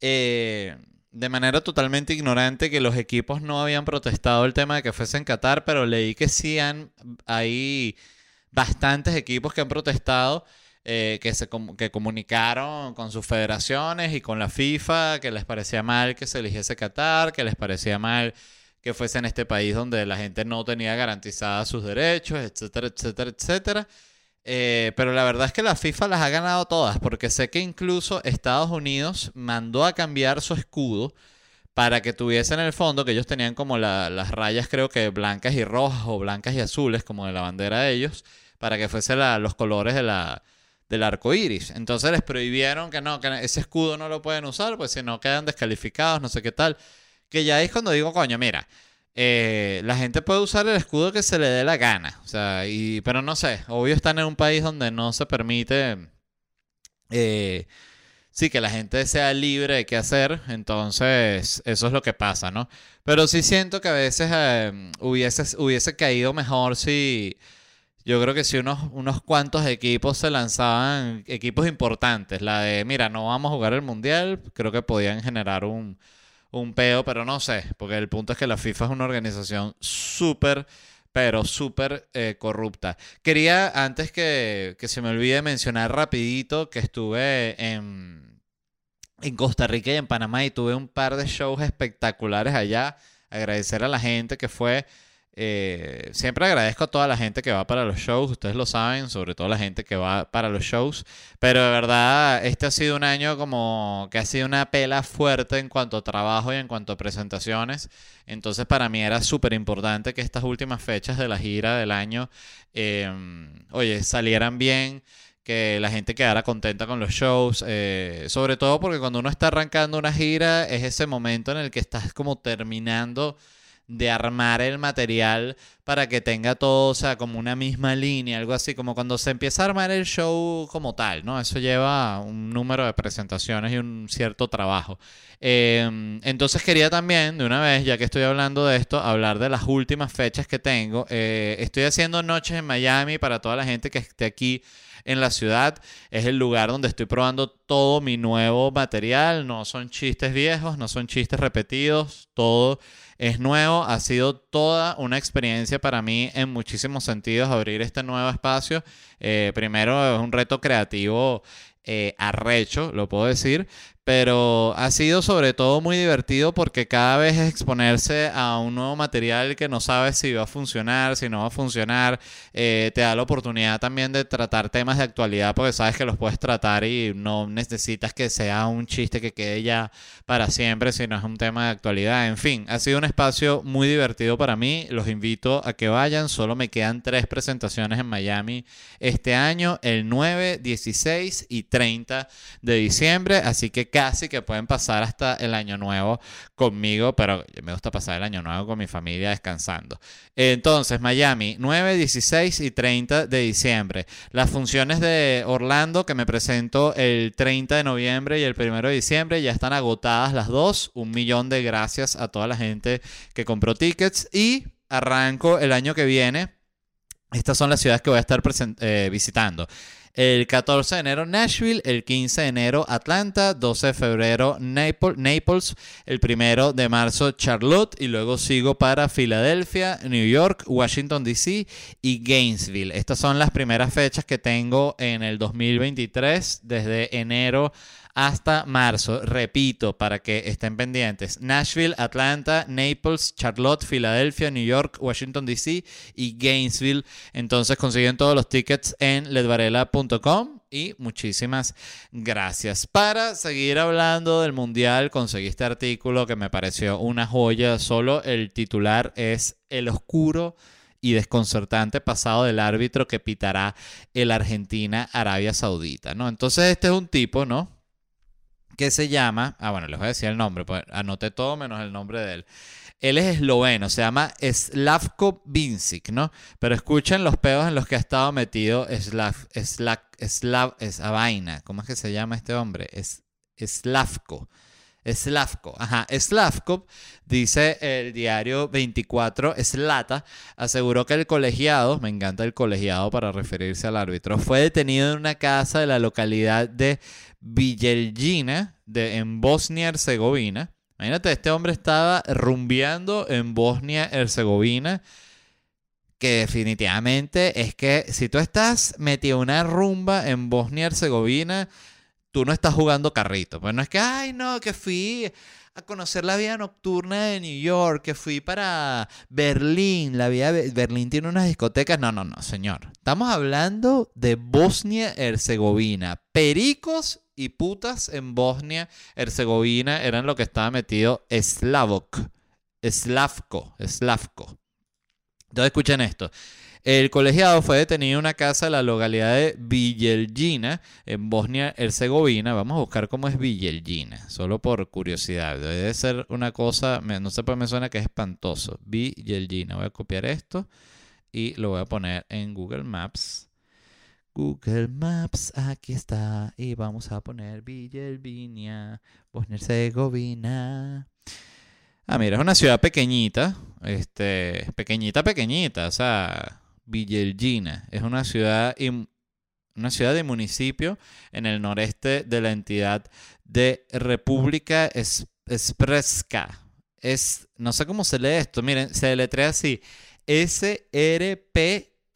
eh, de manera totalmente ignorante que los equipos no habían protestado el tema de que fuese en Qatar, pero leí que sí han, hay bastantes equipos que han protestado, eh, que, se, que comunicaron con sus federaciones y con la FIFA, que les parecía mal que se eligiese Qatar, que les parecía mal que fuese en este país donde la gente no tenía garantizados sus derechos, etcétera, etcétera, etcétera. Eh, pero la verdad es que la FIFA las ha ganado todas, porque sé que incluso Estados Unidos mandó a cambiar su escudo para que tuviese en el fondo, que ellos tenían como las rayas creo que blancas y rojas o blancas y azules, como de la bandera de ellos, para que fuese los colores de la, del arco iris. Entonces les prohibieron que no, que ese escudo no lo pueden usar, pues si no quedan descalificados, no sé qué tal. Que ya es cuando digo, coño, mira, eh, la gente puede usar el escudo que se le dé la gana. O sea, y, pero no sé, obvio están en un país donde no se permite, eh, sí, que la gente sea libre de qué hacer. Entonces, eso es lo que pasa, ¿no? Pero sí siento que a veces eh, hubiese, hubiese caído mejor si... Yo creo que si unos, unos cuantos equipos se lanzaban, equipos importantes, la de, mira, no vamos a jugar el mundial, creo que podían generar un, un peo, pero no sé, porque el punto es que la FIFA es una organización súper pero súper eh, corrupta. Quería, antes que, que se me olvide mencionar rapidito, que estuve en, en Costa Rica y en Panamá y tuve un par de shows espectaculares allá. Agradecer a la gente que fue eh, siempre agradezco a toda la gente que va para los shows, ustedes lo saben, sobre todo la gente que va para los shows, pero de verdad este ha sido un año como que ha sido una pela fuerte en cuanto a trabajo y en cuanto a presentaciones, entonces para mí era súper importante que estas últimas fechas de la gira del año, em, oye, salieran bien que la gente quedara contenta con los shows, eh, sobre todo porque cuando uno está arrancando una gira es ese momento en el que estás como terminando de armar el material para que tenga todo, o sea, como una misma línea, algo así, como cuando se empieza a armar el show como tal, ¿no? Eso lleva un número de presentaciones y un cierto trabajo. Em, entonces quería también, de una vez, ya que estoy hablando de esto, hablar de las últimas fechas que tengo. Eh, estoy haciendo noches en Miami para toda la gente que esté aquí en la ciudad. Es el lugar donde estoy probando todo mi nuevo material. No son chistes viejos, no son chistes repetidos, todo es nuevo, ha sido toda una experiencia para mí en muchísimos sentidos abrir este nuevo espacio. Eh, primero es un reto creativo eh, arrecho, lo puedo decir, pero ha sido sobre todo muy divertido porque cada vez exponerse a un nuevo material que no sabes si va a funcionar, si no va a funcionar. Eh, te da la oportunidad también de tratar temas de actualidad porque sabes que los puedes tratar y no necesitas que sea un chiste que quede ya para siempre, sino es un tema de actualidad. En fin, ha sido un espacio muy divertido para mí. Los invito a que vayan. Solo me quedan tres presentaciones en Miami este año, el 9, 16 y 30 de diciembre. Así que casi que pueden pasar hasta el año nuevo conmigo, pero me gusta pasar el año nuevo con mi familia descansando. Entonces, Miami, 9, 16 y 30 de diciembre. Las funciones de Orlando que me presento el 30 de noviembre y el 1 de diciembre ya están agotadas las dos. Un millón de gracias a toda la gente que compró tickets y arranco el año que viene. Estas son las ciudades que voy a estar eh, visitando. El 14 de enero Nashville, el 15 de enero Atlanta, 12 de febrero Naples, el 1 de marzo Charlotte. Y luego sigo para Filadelfia, New York, Washington DC y Gainesville. Estas son las primeras fechas que tengo en el 2023 desde enero hasta marzo. Repito, para que estén pendientes. Nashville, Atlanta, Naples, Charlotte, Filadelfia, New York, Washington DC y Gainesville. Entonces consiguen todos los tickets en ledvarela.com y muchísimas gracias. Para seguir hablando del Mundial, conseguí este artículo que me pareció una joya. Solo el titular es El oscuro y desconcertante pasado del árbitro que pitará el Argentina-Arabia Saudita, ¿no? Entonces este es un tipo, ¿no? Que se llama, ah bueno, les voy a decir el nombre, pues todo menos el nombre de él. Él es esloveno, se llama Slavko Vincic, ¿no? Pero escuchen los pedos en los que ha estado metido Slav, Slav, Slav, esa vaina. ¿Cómo es que se llama este hombre? Es Slavko. Slavko, ajá, Slavko, dice el diario 24, Slata, aseguró que el colegiado, me encanta el colegiado para referirse al árbitro, fue detenido en una casa de la localidad de Vijeljina, de, en Bosnia-Herzegovina. Imagínate, este hombre estaba rumbeando en Bosnia-Herzegovina que definitivamente es que si tú estás metido una rumba en Bosnia-Herzegovina, tú no estás jugando carrito. Pues no es que, ay, no, que fui a conocer la vida nocturna de New York, que fui para Berlín, la vida Berlín tiene unas discotecas. No, no, no, señor. Estamos hablando de Bosnia-Herzegovina. Pericos y putas en Bosnia-Herzegovina eran lo que estaba metido Slavok. Slavko, Slavko. Entonces escuchen esto. El colegiado fue detenido en una casa de la localidad de Vijeljina, en Bosnia-Herzegovina. Vamos a buscar cómo es Vijeljina, solo por curiosidad. Debe ser una cosa, no sé por qué me suena que es espantoso. Vijeljina. Voy a copiar esto y lo voy a poner en Google Maps. Google Maps, aquí está. Y vamos a poner Vijeljina, Bosnia-Herzegovina. Ah, mira, es una ciudad pequeñita. Este, pequeñita, pequeñita. O sea, Villelgina. Es una ciudad, una ciudad de municipio en el noreste de la entidad de República Espreska. Es, no sé cómo se lee esto, miren, se letrea así.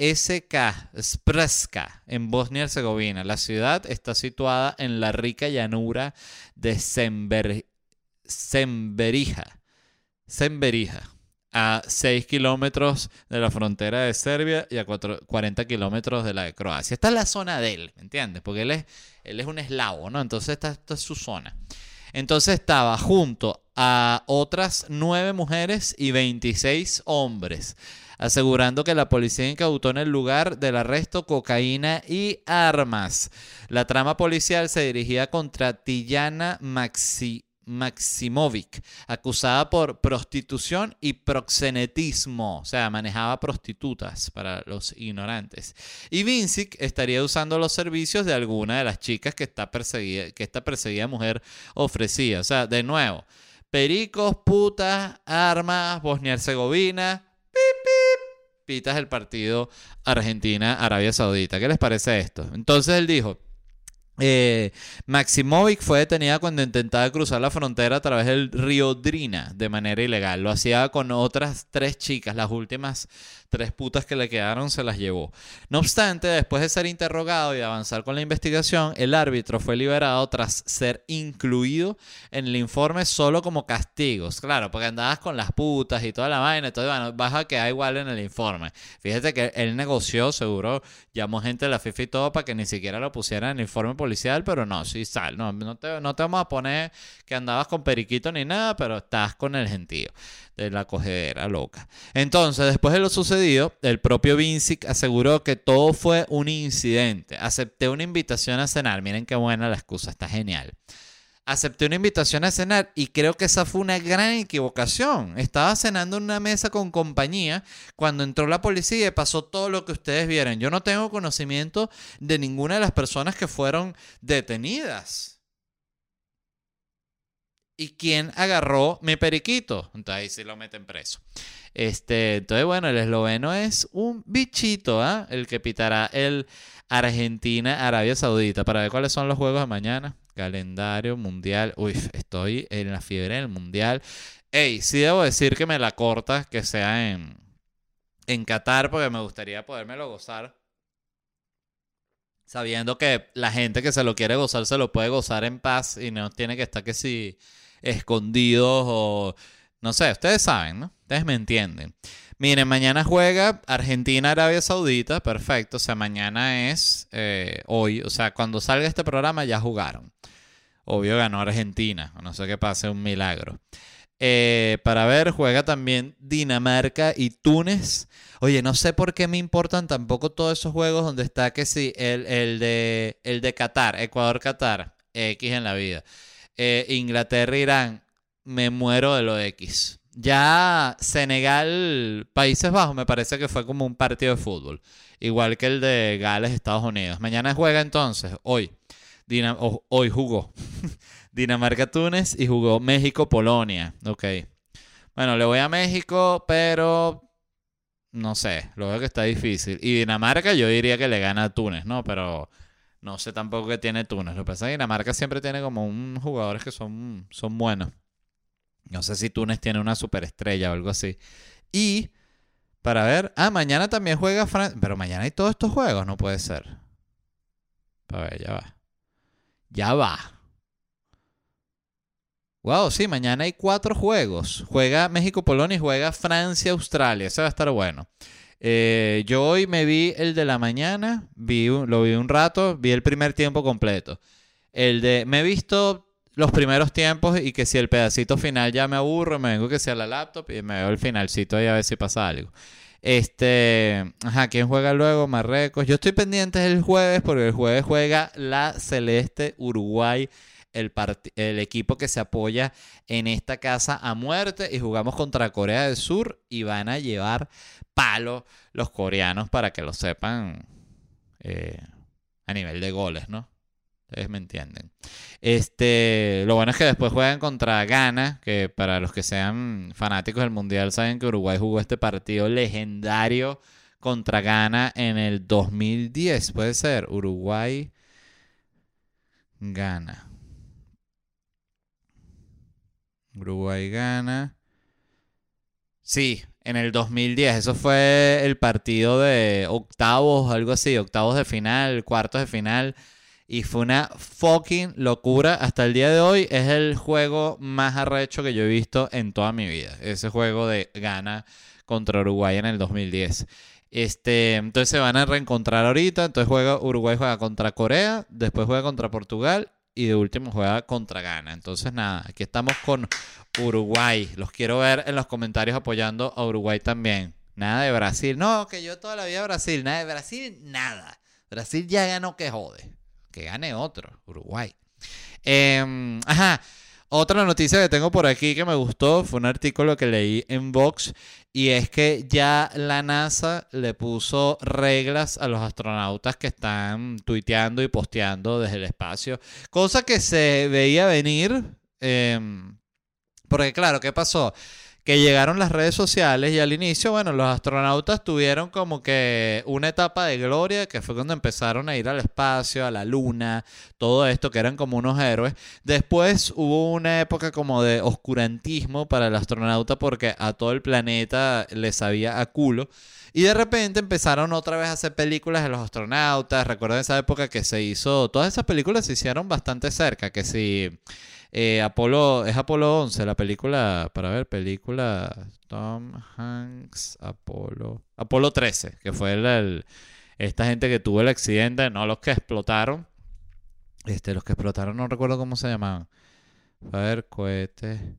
SRPSK, Sprska, en Bosnia y Herzegovina. La ciudad está situada en la rica llanura de Sember, Semberija. Semberija a 6 kilómetros de la frontera de Serbia y a 40 kilómetros de la de Croacia. Esta es la zona de él, ¿me entiendes? Porque él es, él es un eslavo, ¿no? Entonces esta, esta es su zona. Entonces estaba junto a otras 9 mujeres y 26 hombres, asegurando que la policía incautó en el lugar del arresto cocaína y armas. La trama policial se dirigía contra Tillana Maxi Maximovic, acusada por prostitución y proxenetismo, o sea, manejaba prostitutas para los ignorantes. Y Vincic estaría usando los servicios de alguna de las chicas que, esta perseguida mujer ofrecía. O sea, de nuevo, pericos, putas, armas, Bosnia-Herzegovina, pitas del partido Argentina-Arabia Saudita. ¿Qué les parece esto? Entonces él dijo, eh, Maximovic fue detenida cuando intentaba cruzar la frontera a través del río Drina de manera ilegal. Lo hacía con otras tres chicas, las últimas tres putas que le quedaron se las llevó. No obstante, después de ser interrogado y avanzar con la investigación, el árbitro fue liberado tras ser incluido en el informe solo como castigos. Claro, porque andabas con las putas y toda la vaina, entonces bueno, vas a quedar igual en el informe. Fíjate que él negoció, seguro, llamó gente de la FIFA y todo para que ni siquiera lo pusieran en el informe policial, pero no, sí sal, no, no te, no te vamos a poner que andabas con periquito ni nada, pero estás con el gentío de la cogedera loca. Entonces, después de lo sucedido, el propio Vincic aseguró que todo fue un incidente. Acepté una invitación a cenar. Miren qué buena la excusa, está genial. Acepté una invitación a cenar y creo que esa fue una gran equivocación. Estaba cenando en una mesa con compañía cuando entró la policía y pasó todo lo que ustedes vieron. Yo no tengo conocimiento de ninguna de las personas que fueron detenidas. ¿Y quién agarró mi periquito? Entonces ahí sí lo meten preso. Este, entonces, bueno, el esloveno es un bichito, ¿ah? El que pitará el Argentina-Arabia Saudita. Para ver cuáles son los juegos de mañana. Calendario mundial. Uy, estoy en la fiebre del mundial. Ey, sí debo decir que me la corta que sea en, en Qatar, porque me gustaría podérmelo gozar. Sabiendo que la gente que se lo quiere gozar se lo puede gozar en paz y no tiene que estar que si escondidos o no sé, ustedes saben, ¿no? Ustedes me entienden. Miren, mañana juega Argentina-Arabia Saudita, perfecto. O sea, mañana es eh, hoy, o sea, cuando salga este programa ya jugaron. Obvio ganó Argentina, no sé qué pase, un milagro. Eh, para ver, juega también Dinamarca y Túnez. Oye, no sé por qué me importan tampoco todos esos juegos donde está que sí, el, el de, el de Qatar, Ecuador-Qatar, X en la vida. Eh, Inglaterra-Irán, me muero de lo X. Ya Senegal, Países Bajos, me parece que fue como un partido de fútbol. Igual que el de Gales, Estados Unidos. Mañana juega entonces, hoy. hoy jugó. [laughs] Dinamarca-Túnez y jugó México-Polonia. Ok. Bueno, le voy a México, pero no sé, lo veo que está difícil. Y Dinamarca yo diría que le gana a Túnez, ¿no? Pero no sé tampoco que tiene Túnez. Lo que pasa es que Dinamarca siempre tiene como un jugadores que son, son buenos. No sé si Túnez tiene una superestrella o algo así. Y para ver. Ah, mañana también juega Francia. Pero mañana hay todos estos juegos, no puede ser. A ver, ya va. Ya va. Wow, sí, mañana hay cuatro juegos. Juega México-Polonia y juega Francia-Australia. Ese va a estar bueno. Eh, yo hoy me vi el de la mañana, vi, lo vi un rato, vi el primer tiempo completo. El de, me he visto los primeros tiempos y que si el pedacito final ya me aburro, me vengo que sea la laptop y me veo el finalcito ahí a ver si pasa algo. Este, ajá, ¿quién juega luego? Marruecos. Yo estoy pendiente el jueves porque el jueves juega la Celeste Uruguay, el, el equipo que se apoya en esta casa a muerte y jugamos contra Corea del Sur y van a llevar palo los coreanos para que lo sepan eh, a nivel de goles, ¿no? Ustedes me entienden. Este, lo bueno es que después juegan contra Ghana, que para los que sean fanáticos del Mundial saben que Uruguay jugó este partido legendario contra Ghana en el 2010, puede ser. Uruguay gana. Uruguay gana. Sí, en el 2010. Eso fue el partido de octavos, algo así, octavos de final, cuartos de final. Y fue una fucking locura. Hasta el día de hoy es el juego más arrecho que yo he visto en toda mi vida. Ese juego de Ghana contra Uruguay en el 2010. Este, entonces se van a reencontrar ahorita. Entonces juega, Uruguay juega contra Corea, después juega contra Portugal y de último juega contra Ghana. Entonces nada, aquí estamos con Uruguay. Los quiero ver en los comentarios apoyando a Uruguay también. Nada de Brasil. No, que yo toda la vida Brasil. Nada de Brasil, nada. Brasil ya ganó que jode. Que gane otro, Uruguay. Em, ajá. Otra noticia que tengo por aquí que me gustó fue un artículo que leí en Vox y es que ya la NASA le puso reglas a los astronautas que están tuiteando y posteando desde el espacio, cosa que se veía venir, em, porque claro, ¿qué pasó? Que llegaron las redes sociales y al inicio, bueno, los astronautas tuvieron como que una etapa de gloria, que fue cuando empezaron a ir al espacio, a la luna, todo esto, que eran como unos héroes. Después hubo una época como de oscurantismo para el astronauta porque a todo el planeta le sabía a culo. Y de repente empezaron otra vez a hacer películas de los astronautas. Recuerdo esa época que se hizo, todas esas películas se hicieron bastante cerca, que si... Eh, Apolo, es Apolo 11, la película, para ver, película Tom Hanks, Apolo, Apolo 13, que fue el, esta gente que tuvo el accidente, no los que explotaron, este, los que explotaron no recuerdo cómo se llamaban. A ver, cohete,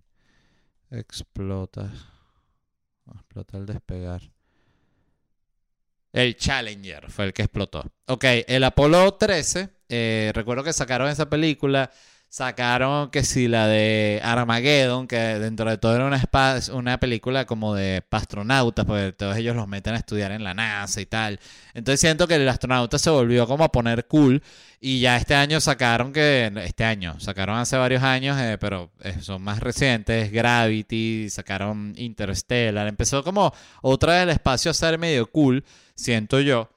explota, explota el despegar. El Challenger fue el que explotó. Ok, el Apolo 13, eh, recuerdo que sacaron esa película Sacaron que si la de Armageddon, que dentro de todo era una, una película como de astronautas, porque todos ellos los meten a estudiar en la NASA y tal. Entonces siento que el astronauta se volvió como a poner cool. Y ya este año sacaron que, este año, sacaron hace varios años, eh, pero eh, son más recientes, Gravity, sacaron Interstellar. Empezó como otra vez el espacio a ser medio cool, siento yo.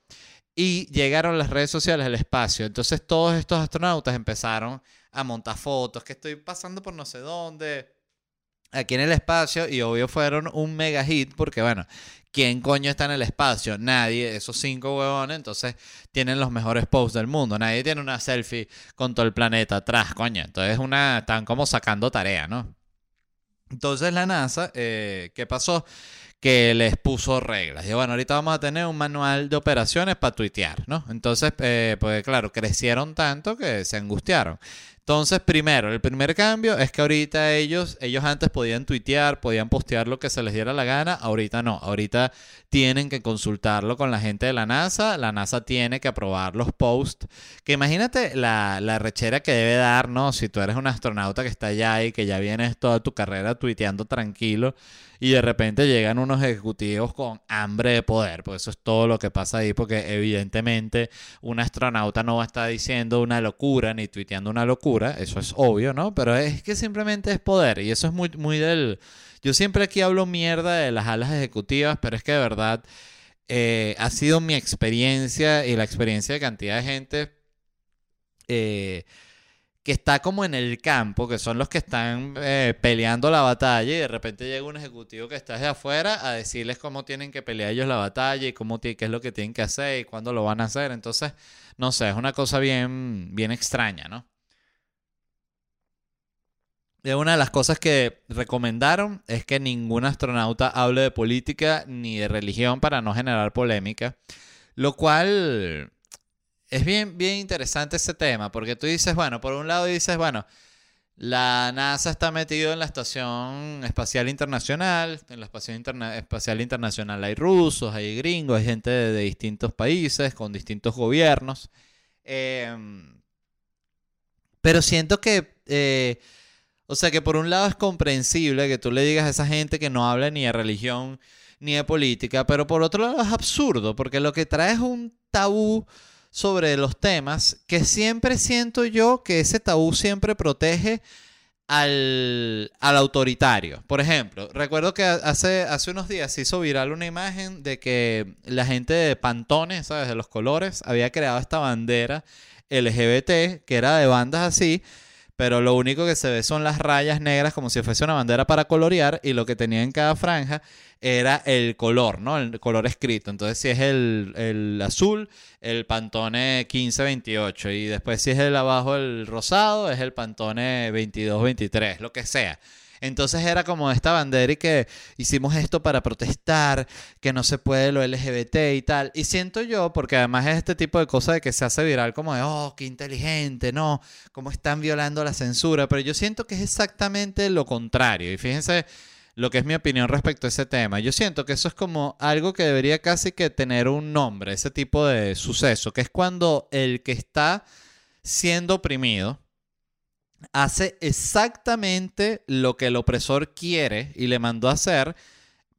Y llegaron las redes sociales al espacio. Entonces todos estos astronautas empezaron a montar fotos, que estoy pasando por no sé dónde, aquí en el espacio, y obvio fueron un mega hit, porque bueno, ¿quién coño está en el espacio? Nadie, esos cinco huevones, entonces tienen los mejores posts del mundo, nadie tiene una selfie con todo el planeta atrás, coño, entonces una, están como sacando tarea, ¿no? Entonces la NASA, eh, ¿qué pasó? que les puso reglas. Y bueno, ahorita vamos a tener un manual de operaciones para tuitear, ¿no? Entonces, eh, pues claro, crecieron tanto que se angustiaron. Entonces, primero, el primer cambio es que ahorita ellos, ellos antes podían tuitear, podían postear lo que se les diera la gana, ahorita no, ahorita tienen que consultarlo con la gente de la NASA, la NASA tiene que aprobar los posts, que imagínate la, la rechera que debe dar, ¿no? Si tú eres un astronauta que está allá y que ya vienes toda tu carrera tuiteando tranquilo y de repente llegan unos ejecutivos con hambre de poder, pues eso es todo lo que pasa ahí, porque evidentemente un astronauta no va a estar diciendo una locura ni tuiteando una locura, eso es obvio, ¿no? Pero es que simplemente es poder y eso es muy, muy del... Yo siempre aquí hablo mierda de las alas ejecutivas, pero es que de verdad eh, ha sido mi experiencia y la experiencia de cantidad de gente. Eh, que está como en el campo, que son los que están eh, peleando la batalla y de repente llega un ejecutivo que está de afuera a decirles cómo tienen que pelear ellos la batalla y cómo qué es lo que tienen que hacer y cuándo lo van a hacer. Entonces, no sé, es una cosa bien, bien extraña, ¿no? Y una de las cosas que recomendaron es que ningún astronauta hable de política ni de religión para no generar polémica, lo cual es bien, bien interesante ese tema, porque tú dices, bueno, por un lado dices, bueno, la NASA está metido en la Estación Espacial Internacional, en la Estación Espacial Internacional hay rusos, hay gringos, hay gente de, distintos países, con distintos gobiernos. Em, pero siento que, eh, o sea, que por un lado es comprensible que tú le digas a esa gente que no habla ni de religión ni de política, pero por otro lado es absurdo, porque lo que trae es un tabú sobre los temas que siempre siento yo que ese tabú siempre protege al, autoritario. Por ejemplo, recuerdo que hace, hace unos días se hizo viral una imagen de que la gente de Pantone, ¿sabes? De los colores, había creado esta bandera LGBT, que era de bandas así, pero lo único que se ve son las rayas negras como si fuese una bandera para colorear y lo que tenía en cada franja era el color, ¿no? El color escrito. Entonces, si es el, el azul, el Pantone 1528 y después si es el abajo el rosado, es el Pantone 2223, lo que sea. Entonces era como esta bandera y que hicimos esto para protestar, que no se puede lo LGBT y tal. Y siento yo, porque además es este tipo de cosas de que se hace viral como de, oh, qué inteligente, no, cómo están violando la censura. Pero yo siento que es exactamente lo contrario. Y fíjense lo que es mi opinión respecto a ese tema. Yo siento que eso es como algo que debería casi que tener un nombre, ese tipo de suceso, que es cuando el que está siendo oprimido, hace exactamente lo que el opresor quiere y le mandó a hacer,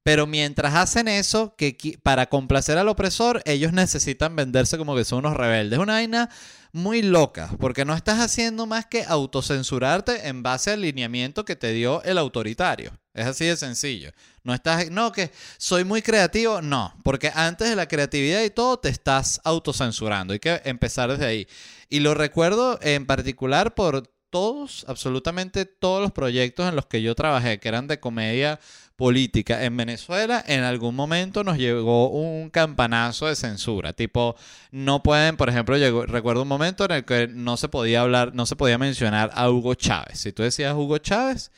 pero mientras hacen eso, que para complacer al opresor, ellos necesitan venderse como que son unos rebeldes. Una vaina muy loca, porque no estás haciendo más que autocensurarte en base al lineamiento que te dio el autoritario. Es así de sencillo. No estás, no, que soy muy creativo, no, porque antes de la creatividad y todo te estás autocensurando. Hay que empezar desde ahí. Y lo recuerdo en particular por todos, absolutamente todos los proyectos en los que yo trabajé, que eran de comedia política en Venezuela, en algún momento nos llegó un campanazo de censura. Tipo, no pueden, por ejemplo, recuerdo un momento en el que no se podía hablar, no se podía mencionar a Hugo Chávez. Si tú decías Hugo Chávez,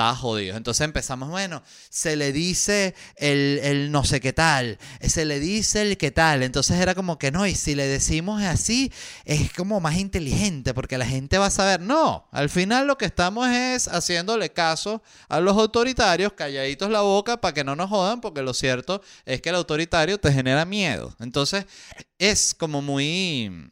estaba jodido. Entonces empezamos, bueno, se le dice el, no sé qué tal, se le dice el qué tal. Entonces era como que no, y si le decimos así, es como más inteligente, porque la gente va a saber. No, al final lo que estamos es haciéndole caso a los autoritarios, calladitos la boca para que no nos jodan, porque lo cierto es que el autoritario te genera miedo. Entonces es como muy...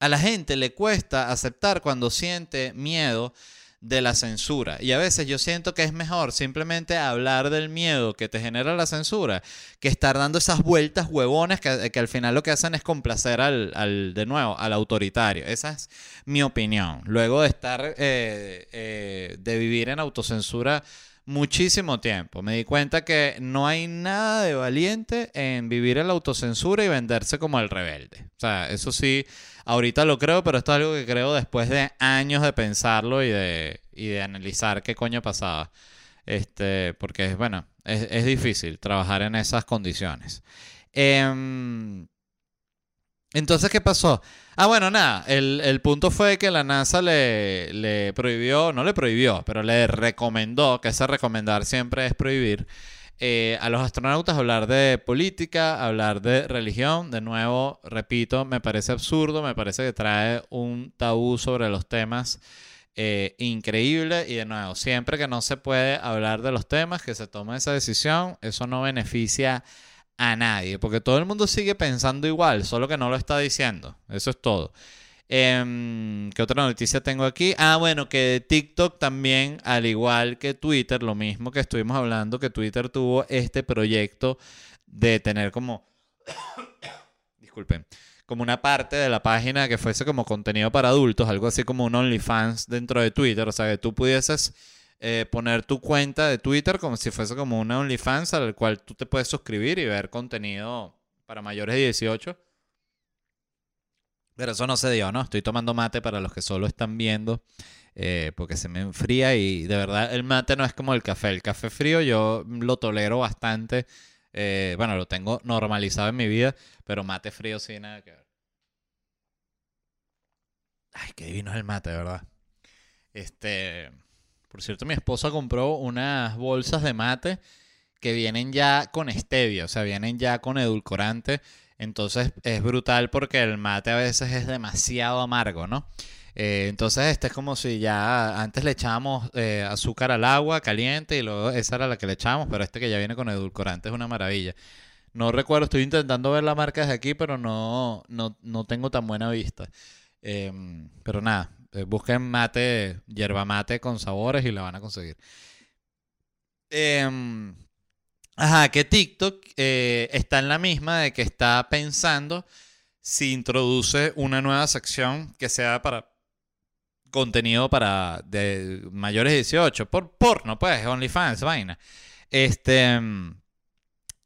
A la gente le cuesta aceptar cuando siente miedo de la censura. Y a veces yo siento que es mejor simplemente hablar del miedo que te genera la censura que estar dando esas vueltas huevones que, al final lo que hacen es complacer al, de nuevo, al autoritario. Esa es mi opinión. Luego de estar, eh, eh, de vivir en autocensura muchísimo tiempo. Me di cuenta que no hay nada de valiente en vivir en la autocensura y venderse como el rebelde. O sea, eso sí, ahorita lo creo, pero esto es algo que creo después de años de pensarlo y de, y de analizar qué coño pasaba. Este, porque, bueno, es, es difícil trabajar en esas condiciones. Eh, entonces, ¿qué pasó? Ah, bueno, nada, el, punto fue que la NASA le, le, prohibió, no le prohibió, pero le recomendó, que ese recomendar siempre es prohibir, eh, a los astronautas hablar de política, hablar de religión. De nuevo, repito, me parece absurdo, me parece que trae un tabú sobre los temas eh, increíble y de nuevo, siempre que no se puede hablar de los temas, que se tome esa decisión, eso no beneficia a a nadie, porque todo el mundo sigue pensando igual, solo que no lo está diciendo. Eso es todo. Em, ¿Qué otra noticia tengo aquí? Ah, bueno, que TikTok también, al igual que Twitter, lo mismo que estuvimos hablando, que Twitter tuvo este proyecto de tener como... [coughs] Disculpen. Como una parte de la página que fuese como contenido para adultos, algo así como un OnlyFans dentro de Twitter, o sea, que tú pudieses eh, poner tu cuenta de Twitter como si fuese como una OnlyFans al cual tú te puedes suscribir y ver contenido para mayores de 18. Pero eso no se dio, ¿no? Estoy tomando mate para los que solo están viendo. Eh, porque se me enfría y de verdad el mate no es como el café. El café frío yo lo tolero bastante. Eh, bueno, lo tengo normalizado en mi vida, pero mate frío sí, nada que ver. Ay, qué divino es el mate, ¿verdad? Este... Por cierto, mi esposa compró unas bolsas de mate que vienen ya con stevia, o sea, vienen ya con edulcorante. Entonces es brutal porque el mate a veces es demasiado amargo, ¿no? Eh, entonces este es como si ya antes le echábamos eh, azúcar al agua caliente y luego esa era la que le echábamos, pero este que ya viene con edulcorante es una maravilla. No recuerdo, estoy intentando ver la marca desde aquí, pero no, no, tengo tan buena vista. Em, pero nada, busquen mate, yerba mate con sabores y la van a conseguir. Em, ajá, que TikTok eh, está en la misma de que está pensando si introduce una nueva sección que sea para contenido para mayores de 18, por porno, pues, OnlyFans, vaina. Este em,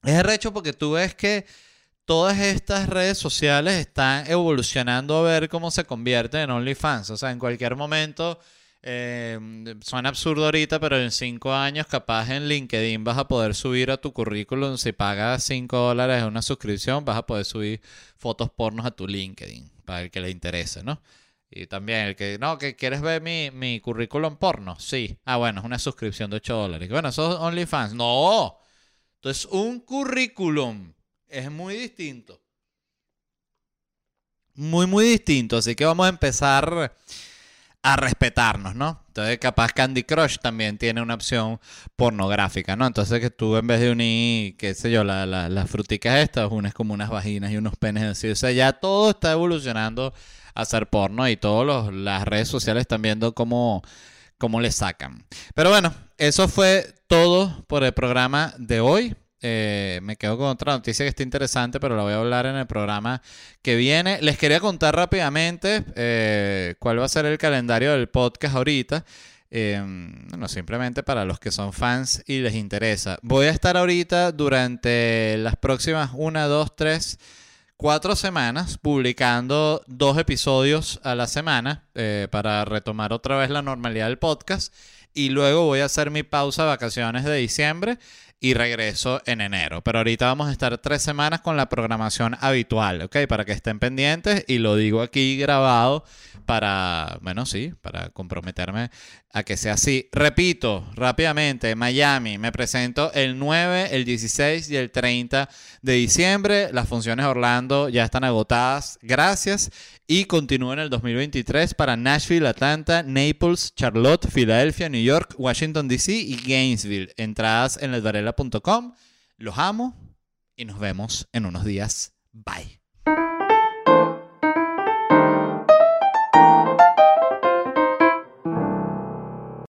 es recho porque tú ves que todas estas redes sociales están evolucionando a ver cómo se convierten en OnlyFans. O sea, en cualquier momento, eh, suena absurdo ahorita, pero en cinco años capaz en LinkedIn vas a poder subir a tu currículum, si pagas 5 dólares una suscripción, vas a poder subir fotos pornos a tu LinkedIn, para el que le interese, ¿no? Y también el que, no, que quieres ver mi, mi currículum porno, sí. Ah, bueno, es una suscripción de 8 dólares. Bueno, eso es OnlyFans. No, entonces un currículum es muy distinto. Muy, muy distinto. Así que vamos a empezar a respetarnos, ¿no? Entonces, capaz Candy Crush también tiene una opción pornográfica, ¿no? Entonces, que tú en vez de unir, qué sé yo, las fruticas estas, unes como unas vaginas y unos penes así. O sea, ya todo está evolucionando a ser porno y todas las redes sociales están viendo cómo, cómo le sacan. Pero bueno, eso fue todo por el programa de hoy. Eh, me quedo con otra noticia que está interesante, pero la voy a hablar en el programa que viene. Les quería contar rápidamente eh, cuál va a ser el calendario del podcast ahorita. Em, bueno, simplemente para los que son fans y les interesa. Voy a estar ahorita durante las próximas una, dos, tres, cuatro semanas publicando dos episodios a la semana eh, para retomar otra vez la normalidad del podcast. Y luego voy a hacer mi pausa vacaciones de diciembre y regreso en enero. Pero ahorita vamos a estar tres semanas con la programación habitual, ¿ok? Para que estén pendientes y lo digo aquí grabado para, bueno, sí, para comprometerme a que sea así. Repito rápidamente, Miami, me presento el 9, el 16 y el 30 de diciembre. Las funciones Orlando ya están agotadas. Gracias. Y continúo en el 2023 para Nashville, Atlanta, Naples, Charlotte, Filadelfia, New York, Washington, D.C. y Gainesville. Entradas en los amo y nos vemos en unos días. Bye.